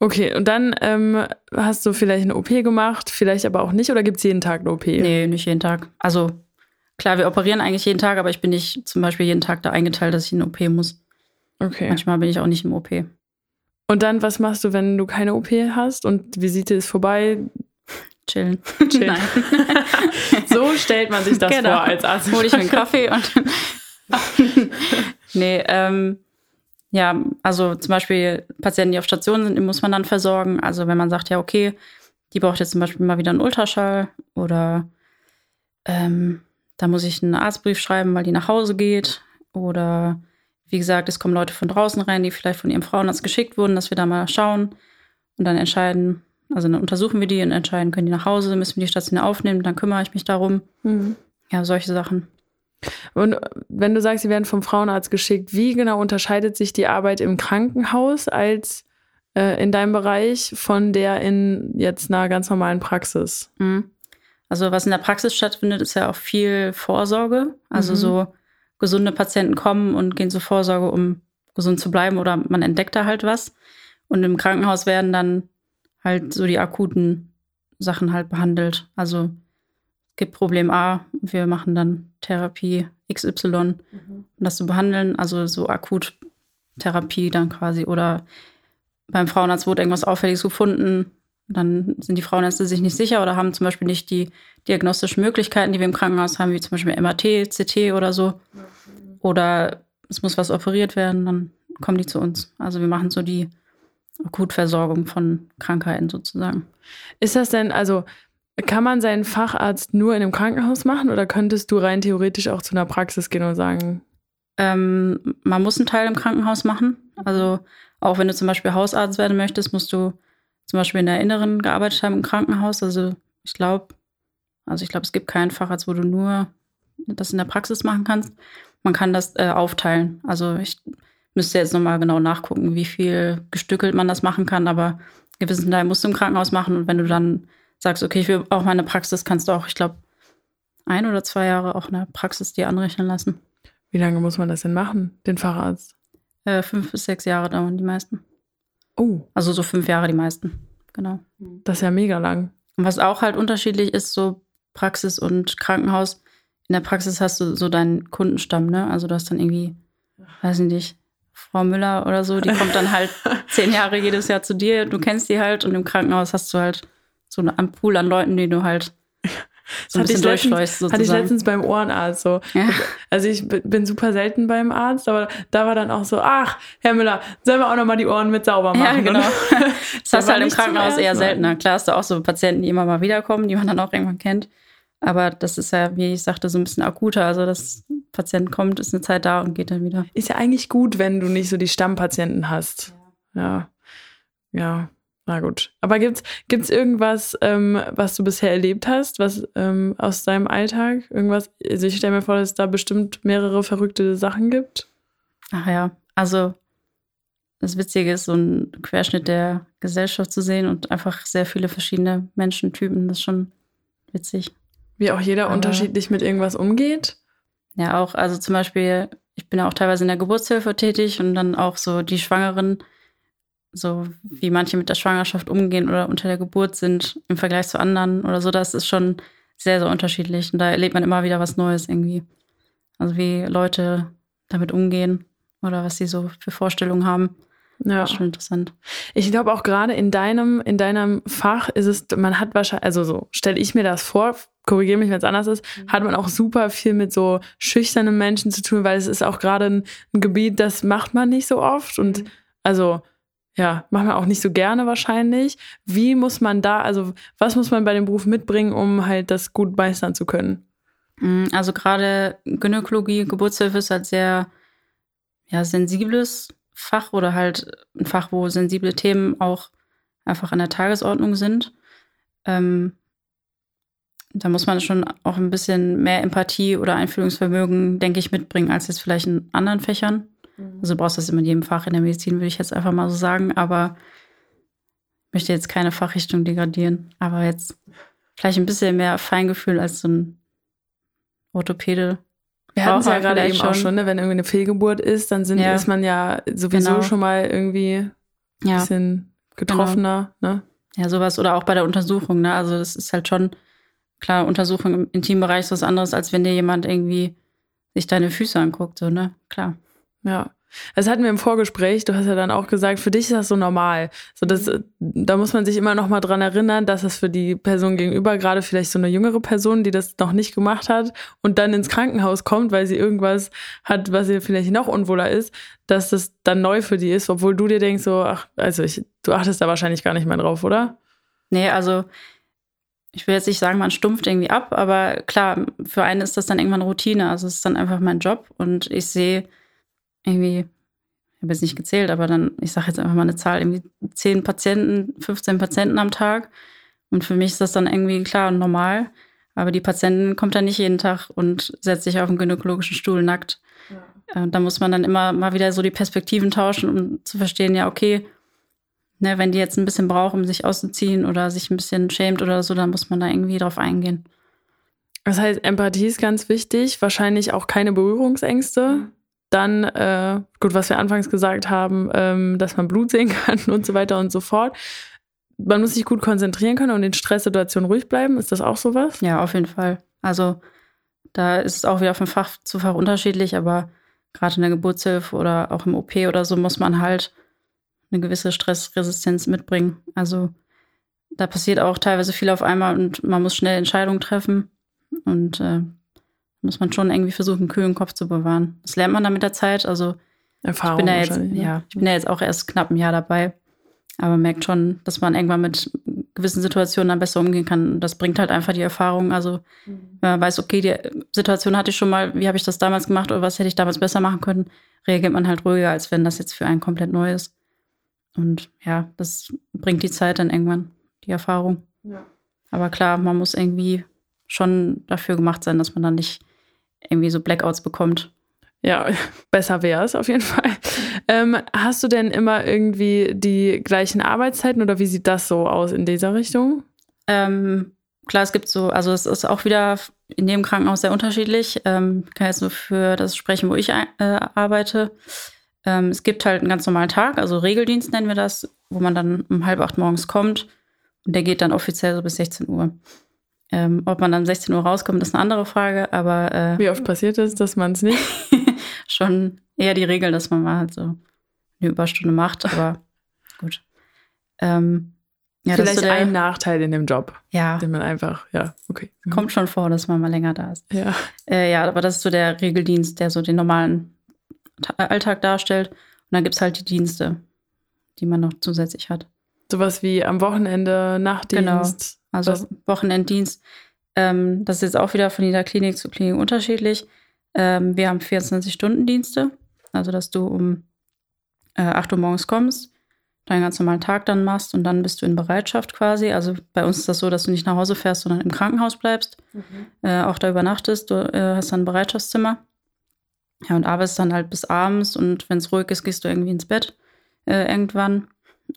Okay, und dann ähm, hast du vielleicht eine OP gemacht, vielleicht aber auch nicht, oder gibt's jeden Tag eine OP? Nee, nicht jeden Tag. Also klar, wir operieren eigentlich jeden Tag, aber ich bin nicht zum Beispiel jeden Tag da eingeteilt, dass ich in eine OP muss. Okay. Manchmal bin ich auch nicht im OP. Und dann, was machst du, wenn du keine OP hast und die Visite ist vorbei? Chillen. Chillen. Nein. [LAUGHS] So stellt man sich das Genau. vor als Arzt. hole ich mir einen Kaffee und [LAUGHS] nee, ähm, ja, also zum Beispiel Patienten, die auf Station sind, die muss man dann versorgen. Also wenn man sagt, ja, okay, die braucht jetzt zum Beispiel mal wieder einen Ultraschall oder ähm, da muss ich einen Arztbrief schreiben, weil die nach Hause geht. Oder wie gesagt, es kommen Leute von draußen rein, die vielleicht von ihrem Frauenarzt geschickt wurden, dass wir da mal schauen und dann entscheiden, also dann untersuchen wir die und entscheiden, können die nach Hause, müssen wir die stationär aufnehmen, dann kümmere ich mich darum. Mhm. Ja, solche Sachen. Und wenn du sagst, sie werden vom Frauenarzt geschickt, wie genau unterscheidet sich die Arbeit im Krankenhaus als äh, in deinem Bereich von der in jetzt einer ganz normalen Praxis? Mhm. Also was in der Praxis stattfindet, ist ja auch viel Vorsorge. Also Mhm. so gesunde Patienten kommen und gehen zur Vorsorge, um gesund zu bleiben oder man entdeckt da halt was. Und im Krankenhaus werden dann halt so die akuten Sachen halt behandelt. Also es gibt Problem A, wir machen dann Therapie XY, um das zu behandeln. Also so Akuttherapie dann quasi. Oder beim Frauenarzt wurde irgendwas Auffälliges gefunden, dann sind die Frauenärzte sich nicht sicher oder haben zum Beispiel nicht die diagnostischen Möglichkeiten, die wir im Krankenhaus haben, wie zum Beispiel MRT, CT oder so. Oder es muss was operiert werden, dann kommen die zu uns. Also wir machen so die Akutversorgung von Krankheiten sozusagen. Ist das denn, also kann man seinen Facharzt nur in einem Krankenhaus machen oder könntest du rein theoretisch auch zu einer Praxis gehen und sagen, Ähm, man muss einen Teil im Krankenhaus machen. Also auch wenn du zum Beispiel Hausarzt werden möchtest, musst du zum Beispiel in der Inneren gearbeitet haben im Krankenhaus. Also ich glaube, also ich glaube, es gibt keinen Facharzt, wo du nur das in der Praxis machen kannst. Man kann das äh, aufteilen. Also ich müsste jetzt nochmal genau nachgucken, wie viel gestückelt man das machen kann, aber gewissen Teil musst du im Krankenhaus machen. Und wenn du dann sagst, okay, ich will auch meine Praxis, kannst du auch, ich glaube, ein oder zwei Jahre auch eine Praxis dir anrechnen lassen. wie lange muss man das denn machen, den Facharzt? Äh, fünf bis sechs Jahre dauern die meisten. Oh, Also so fünf Jahre die meisten. Genau. das ist ja mega lang. Und was auch halt unterschiedlich ist, so Praxis und Krankenhaus. In der Praxis hast du so deinen Kundenstamm, ne? Also du hast dann irgendwie, weiß ich nicht, Frau Müller oder so, die kommt dann halt [LAUGHS] zehn Jahre jedes Jahr zu dir, du kennst die halt und im Krankenhaus hast du halt so einen Pool an Leuten, die du halt so hatte, ich letztens, hatte ich letztens beim Ohrenarzt so. Ja. Also ich bin super selten beim Arzt, aber da war dann auch so, ach, Herr Müller, sollen wir auch nochmal die Ohren mit sauber Ja, machen? genau. [LAUGHS] Das hast du halt im Krankenhaus eher Mal. seltener. Klar hast du auch so Patienten, die immer mal wiederkommen, die man dann auch irgendwann kennt. Aber das ist ja, wie ich sagte, so ein bisschen akuter. Also, ein Patient kommt, ist eine Zeit da und geht dann wieder. Ist ja eigentlich gut, wenn du nicht so die Stammpatienten hast. Ja. Ja. Na gut. Aber gibt's, gibt's irgendwas, ähm, was du bisher erlebt hast, was ähm, aus deinem Alltag? Irgendwas? Also ich stelle mir vor, dass es da bestimmt mehrere verrückte Sachen gibt. Ach ja, also das Witzige ist, so ein Querschnitt der Gesellschaft zu sehen und einfach sehr viele verschiedene Menschentypen. Das ist schon witzig. Wie auch jeder Aber- unterschiedlich mit irgendwas umgeht. Ja, auch, also zum Beispiel, ich bin ja auch teilweise in der Geburtshilfe tätig und dann auch so die Schwangeren, so wie manche mit der Schwangerschaft umgehen oder unter der Geburt sind im Vergleich zu anderen oder so, das ist schon sehr, sehr unterschiedlich. Und da erlebt man immer wieder was Neues irgendwie. Also wie Leute damit umgehen oder was sie so für Vorstellungen haben. Ja. Das ist schon interessant. Ich glaube auch gerade in deinem, in deinem Fach ist es, man hat wahrscheinlich, also so stelle ich mir das vor, korrigiere mich, wenn es anders ist, hat man auch super viel mit so schüchternen Menschen zu tun, weil es ist auch gerade ein, ein Gebiet, das macht man nicht so oft und also ja, macht man auch nicht so gerne wahrscheinlich. Wie muss man da, also was muss man bei dem Beruf mitbringen, um halt das gut meistern zu können? Mm, Also gerade Gynäkologie, Geburtshilfe ist halt sehr ja, sensibles Fach oder halt ein Fach, wo sensible Themen auch einfach an der Tagesordnung sind. Ähm, da muss man schon auch ein bisschen mehr Empathie oder Einfühlungsvermögen, denke ich, mitbringen, als jetzt vielleicht in anderen Fächern. Also du brauchst das immer in jedem Fach in der Medizin, würde ich jetzt einfach mal so sagen, aber ich möchte jetzt keine Fachrichtung degradieren. Aber jetzt vielleicht ein bisschen mehr Feingefühl als so ein Orthopäde. Wir hatten es ja gerade eben vielleicht auch schon. schon, ne? wenn irgendwie eine Fehlgeburt ist, dann sind, Ja. ist man ja sowieso Genau. schon mal irgendwie ein Ja, bisschen getroffener. Ne? ja, sowas. Oder auch bei der Untersuchung, ne? Also das ist halt schon, klar, Untersuchung im Intimbereich ist was anderes, als wenn dir jemand irgendwie sich deine Füße anguckt, so, ne? Klar. Ja. Das hatten wir im Vorgespräch. Du hast ja dann auch gesagt, für dich ist das so normal. So, das, da muss man sich immer noch mal dran erinnern, dass das für die Person gegenüber, gerade vielleicht so eine jüngere Person, die das noch nicht gemacht hat und dann ins Krankenhaus kommt, weil sie irgendwas hat, was ihr vielleicht noch unwohler ist, dass das dann neu für die ist, obwohl du dir denkst, so, ach, also ich, du achtest da wahrscheinlich gar nicht mehr drauf, oder? Nee, also ich will jetzt nicht sagen, man stumpft irgendwie ab, aber klar, für einen ist das dann irgendwann Routine. Also es ist dann einfach mein Job und ich sehe irgendwie, ich habe jetzt nicht gezählt, aber dann, ich sage jetzt einfach mal eine Zahl, irgendwie 10 Patienten, 15 Patienten am Tag. Und für mich ist das dann irgendwie klar und normal. Aber die Patientin kommt dann nicht jeden Tag und setzt sich auf den gynäkologischen Stuhl nackt. Äh, Da muss man dann immer mal wieder so die Perspektiven tauschen, um zu verstehen, ja, okay, ne, wenn die jetzt ein bisschen braucht, um sich auszuziehen oder sich ein bisschen schämt oder so, dann muss man da irgendwie drauf eingehen. Das heißt, Empathie ist ganz wichtig, wahrscheinlich auch keine Berührungsängste. Dann, äh, gut, was wir anfangs gesagt haben, ähm, dass man Blut sehen kann [LAUGHS] und so weiter und so fort. Man muss sich gut konzentrieren können und in Stresssituationen ruhig bleiben. Ist das auch sowas? Ja, auf jeden Fall. Also da ist es auch wieder von Fach zu Fach unterschiedlich, aber gerade in der Geburtshilfe oder auch im OP oder so muss man halt eine gewisse Stressresistenz mitbringen. Also da passiert auch teilweise viel auf einmal und man muss schnell Entscheidungen treffen und äh, muss man schon irgendwie versuchen, einen kühlen Kopf zu bewahren. Das lernt man dann mit der Zeit. Also ich Erfahrung bin ja jetzt, ne? ja, ich bin ja jetzt auch erst knapp ein Jahr dabei, aber merkt schon, dass man irgendwann mit gewissen Situationen dann besser umgehen kann. Das bringt halt einfach die Erfahrung. Also wenn man weiß, okay, die Situation hatte ich schon mal, wie habe ich das damals gemacht oder was hätte ich damals besser machen können, reagiert man halt ruhiger, als wenn das jetzt für einen komplett neu ist. Und ja, das bringt die Zeit dann irgendwann, die Erfahrung. Ja. Aber klar, man muss irgendwie schon dafür gemacht sein, dass man dann nicht irgendwie so Blackouts bekommt. Ja, [LAUGHS] besser wäre es auf jeden Fall. Ähm, hast du denn immer irgendwie die gleichen Arbeitszeiten oder wie sieht das so aus in dieser Richtung? Ähm, klar, es gibt so, also es ist auch wieder in jedem Krankenhaus sehr unterschiedlich. Ähm, ich kann jetzt nur für das sprechen, wo ich äh, arbeite. Ähm, es gibt halt einen ganz normalen Tag, also Regeldienst nennen wir das, wo man dann um halb acht morgens kommt und der geht dann offiziell so bis 16 Uhr. Ähm, ob man dann um 16 Uhr rauskommt, ist eine andere Frage, aber äh, Wie oft passiert es, dass man es nicht? [LAUGHS] schon eher die Regel, dass man mal halt so eine Überstunde macht, aber [LAUGHS] gut. Ähm, ja, Vielleicht der, ein Nachteil in dem Job, ja, den man einfach, ja, okay. Mhm. kommt schon vor, dass man mal länger da ist. Ja. Äh, ja, aber das ist so der Regeldienst, der so den normalen Ta Alltag darstellt. Und dann gibt's halt die Dienste, die man noch zusätzlich hat. Sowas wie am Wochenende, Nachtdienst. Also Das- Wochenenddienst. Ähm, das ist jetzt auch wieder von jeder Klinik zu Klinik unterschiedlich. Ähm, wir haben 24-Stunden-Dienste. Also, dass du um äh, 8 Uhr morgens kommst, deinen ganz normalen Tag dann machst und dann bist du in Bereitschaft quasi. Also bei uns ist das so, dass du nicht nach Hause fährst, sondern im Krankenhaus bleibst. Äh, auch da übernachtest. Du äh, hast dann ein Bereitschaftszimmer. Ja, und arbeitest dann halt bis abends und wenn es ruhig ist, gehst du irgendwie ins Bett äh, irgendwann.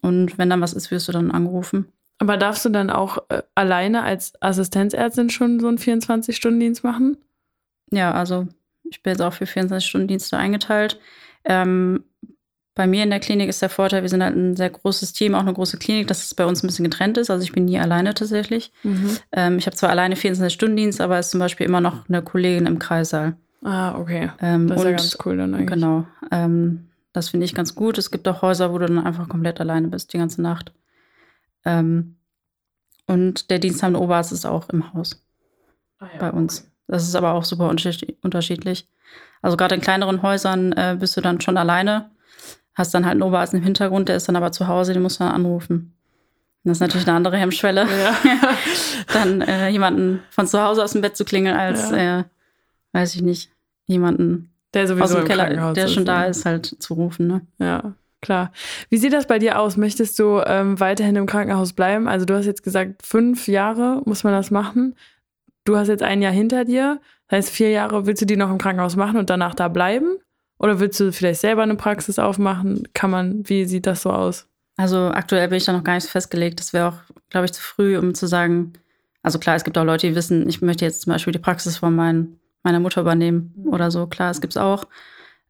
Und wenn dann was ist, wirst du dann angerufen. Aber darfst du dann auch äh, alleine als Assistenzärztin schon so einen 24-Stunden-Dienst machen? Ja, also ich bin jetzt auch für 24-Stunden-Dienste eingeteilt. Ähm, bei mir in der Klinik ist der Vorteil, wir sind halt ein sehr großes Team, auch eine große Klinik, dass es bei uns ein bisschen getrennt ist. Also ich bin nie alleine tatsächlich. Ähm, ich habe zwar alleine 24-Stunden-Dienst, aber es ist zum Beispiel immer noch eine Kollegin im Kreissaal. Ah, okay. Ähm, Das ist ja und ganz cool dann eigentlich. genau, ähm, das finde ich ganz gut. Es gibt auch Häuser, wo du dann einfach komplett alleine bist, die ganze Nacht. Ähm, und der diensthabende Oberarzt ist auch im Haus Ah, ja. bei uns. Das ist aber auch super unterschied- unterschiedlich. Also gerade in kleineren Häusern äh, bist du dann schon alleine, hast dann halt einen Oberarzt im Hintergrund, der ist dann aber zu Hause, den musst du dann anrufen. Und das ist natürlich eine andere Hemmschwelle, Ja. [LAUGHS] dann äh, jemanden von zu Hause aus dem Bett zu klingeln, als, äh, weiß ich nicht, jemanden Der aus sowieso dem im Keller, der schon da ja. ist, halt zu rufen. Ne? Ja, klar. Wie sieht das bei dir aus? Möchtest du ähm, weiterhin im Krankenhaus bleiben? Also du hast jetzt gesagt, fünf Jahre muss man das machen. Du hast jetzt ein Jahr hinter dir. Das heißt, vier Jahre willst du die noch im Krankenhaus machen und danach da bleiben? Oder willst du vielleicht selber eine Praxis aufmachen? Kann man, wie sieht das so aus? Also aktuell bin ich da noch gar nicht festgelegt. Das wäre auch, glaube ich, zu früh, um zu sagen, also klar, es gibt auch Leute, die wissen, ich möchte jetzt zum Beispiel die Praxis von mein, meiner Mutter übernehmen oder so. Klar, es gibt's auch.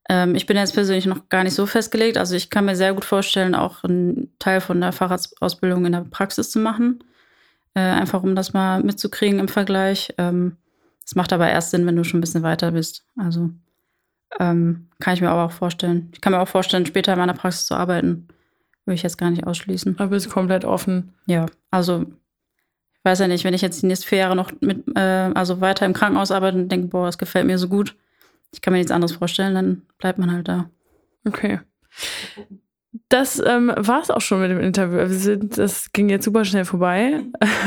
Ähm, ich bin jetzt persönlich noch gar nicht so festgelegt. Also ich kann mir sehr gut vorstellen, auch einen Teil von der Facharztausbildung in der Praxis zu machen. Äh, einfach um das mal mitzukriegen im Vergleich. Ähm, das macht aber erst Sinn, wenn du schon ein bisschen weiter bist. Also ähm, kann ich mir aber auch vorstellen. Ich kann mir auch vorstellen, später in meiner Praxis zu arbeiten. Würde ich jetzt gar nicht ausschließen. Aber bist komplett offen. Ja, also ich weiß ja nicht, wenn ich jetzt die nächsten vier Jahre noch mit, äh, also weiter im Krankenhaus arbeite und denke, boah, das gefällt mir so gut, ich kann mir nichts anderes vorstellen, dann bleibt man halt da. Okay. Das ähm, war es auch schon mit dem Interview. Sind, das ging jetzt super schnell vorbei.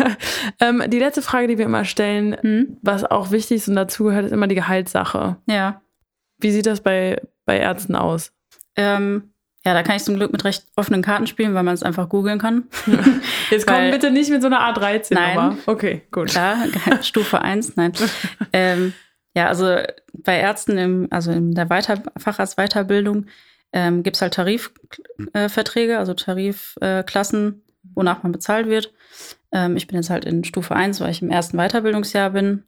[LAUGHS] ähm, die letzte Frage, die wir immer stellen, Hm? was auch wichtig ist und dazu gehört, ist immer die Gehaltssache. Ja. Wie sieht das bei, bei Ärzten aus? Ähm, ja, da kann ich zum Glück mit recht offenen Karten spielen, weil man es einfach googeln kann. [LAUGHS] Jetzt komm bitte nicht mit so einer A13 Nein. Nummer. Okay, gut. Klar, Stufe 1, nein. [LAUGHS] ähm, ja, also bei Ärzten, im, also in der Weiter Facharztweiterbildung, ähm, gibt es halt Tarifverträge, äh, also Tarifklassen, wonach man bezahlt wird. Ähm, ich bin jetzt halt in Stufe 1, weil ich im ersten Weiterbildungsjahr bin.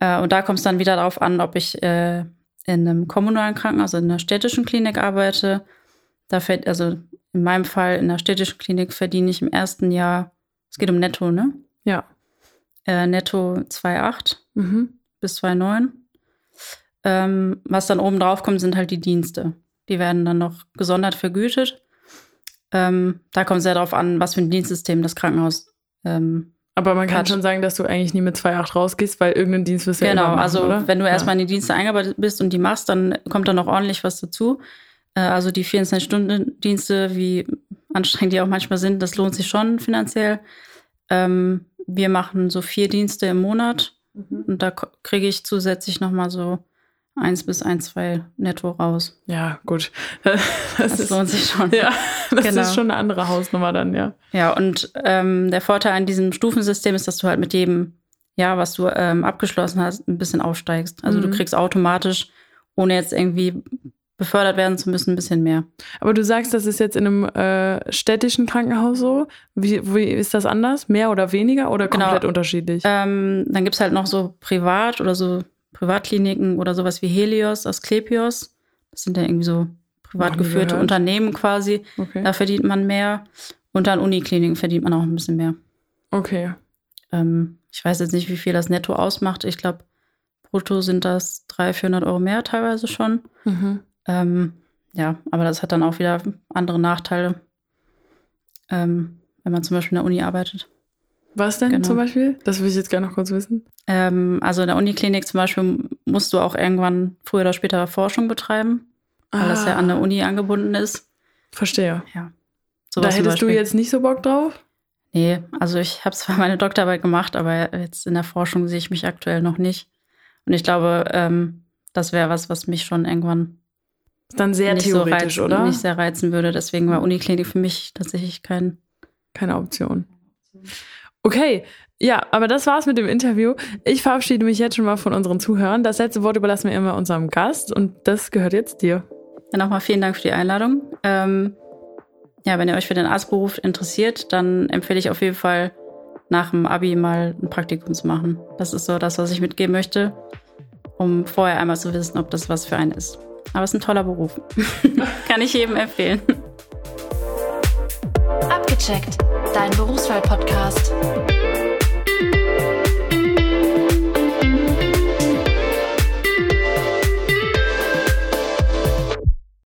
Äh, und da kommt es dann wieder darauf an, ob ich äh, in einem kommunalen Krankenhaus, also in einer städtischen Klinik arbeite. Da fällt, also in meinem Fall in der städtischen Klinik verdiene ich im ersten Jahr, es geht um Netto, ne? Ja. Äh, netto 2,8 Mhm. bis 2,9. Ähm, was dann oben drauf kommt, sind halt die Dienste. Die werden dann noch gesondert vergütet. Ähm, da kommt es sehr darauf an, was für ein Dienstsystem das Krankenhaus. Ähm, Aber man kann Cut. schon sagen, dass du eigentlich nie mit 2,8 rausgehst, weil irgendeinen Dienst wirst du ja genau, immer machen, also oder? wenn du Ja. erstmal in die Dienste eingearbeitet bist und die machst, dann kommt da noch ordentlich was dazu. Äh, also die 24-Stunden-Dienste, wie anstrengend die auch manchmal sind, das lohnt sich schon finanziell. Ähm, wir machen so vier Dienste im Monat Mhm. und da kriege ich zusätzlich nochmal so eins bis ein, zwei netto raus. Ja, gut. [LAUGHS] Das, Das, ist, lohnt sich schon. ja, [LAUGHS] das Genau. ist schon eine andere Hausnummer dann, ja. Ja, und ähm, der Vorteil an diesem Stufensystem ist, dass du halt mit jedem Jahr, was du ähm, abgeschlossen hast, ein bisschen aufsteigst. Also du Mhm. kriegst automatisch, ohne jetzt irgendwie befördert werden zu müssen, ein bisschen mehr. Aber du sagst, das ist jetzt in einem äh, städtischen Krankenhaus so. Wie, wie ist das anders? Mehr oder weniger oder Genau. komplett unterschiedlich? Ähm, dann gibt's halt noch so Privat- oder so Privatkliniken oder sowas wie Helios aus Klepios. Das sind ja irgendwie so privat nie geführte. Unternehmen quasi. Okay. Da verdient man mehr. Und an Unikliniken verdient man auch ein bisschen mehr. Okay. Ähm, ich weiß jetzt nicht, wie viel das netto ausmacht. Ich glaube, brutto sind das 300, 400 Euro mehr teilweise schon. Mhm. Ähm, ja, aber das hat dann auch wieder andere Nachteile, ähm, wenn man zum Beispiel in der Uni arbeitet. Was denn Genau. zum Beispiel? Das will ich jetzt gerne noch kurz wissen. Ähm, also in der Uniklinik zum Beispiel musst du auch irgendwann früher oder später Forschung betreiben, weil das ja an der Uni angebunden ist. Verstehe. Ja. da Sowas zum hättest du jetzt nicht so Bock drauf? Nee, also ich habe zwar meine Doktorarbeit gemacht, aber jetzt in der Forschung sehe ich mich aktuell noch nicht. Und ich glaube, ähm, das wäre was, was mich schon irgendwann Ist dann sehr theoretisch, so reizen, oder? nicht sehr reizen würde. Deswegen war Uniklinik für mich tatsächlich kein. Keine Option. Okay, ja, aber das war's mit dem Interview. Ich verabschiede mich jetzt schon mal von unseren Zuhörern. Das letzte Wort überlassen wir immer unserem Gast und das gehört jetzt dir. Ja, nochmal vielen Dank für die Einladung. Ähm, ja, wenn ihr euch für den Arztberuf interessiert, dann empfehle ich auf jeden Fall nach dem Abi mal ein Praktikum zu machen. Das ist so das, was ich mitgeben möchte, um vorher einmal zu wissen, ob das was für einen ist. Aber es ist ein toller Beruf. [LAUGHS] Kann ich jedem empfehlen. Abgecheckt, dein Berufswahl-Podcast.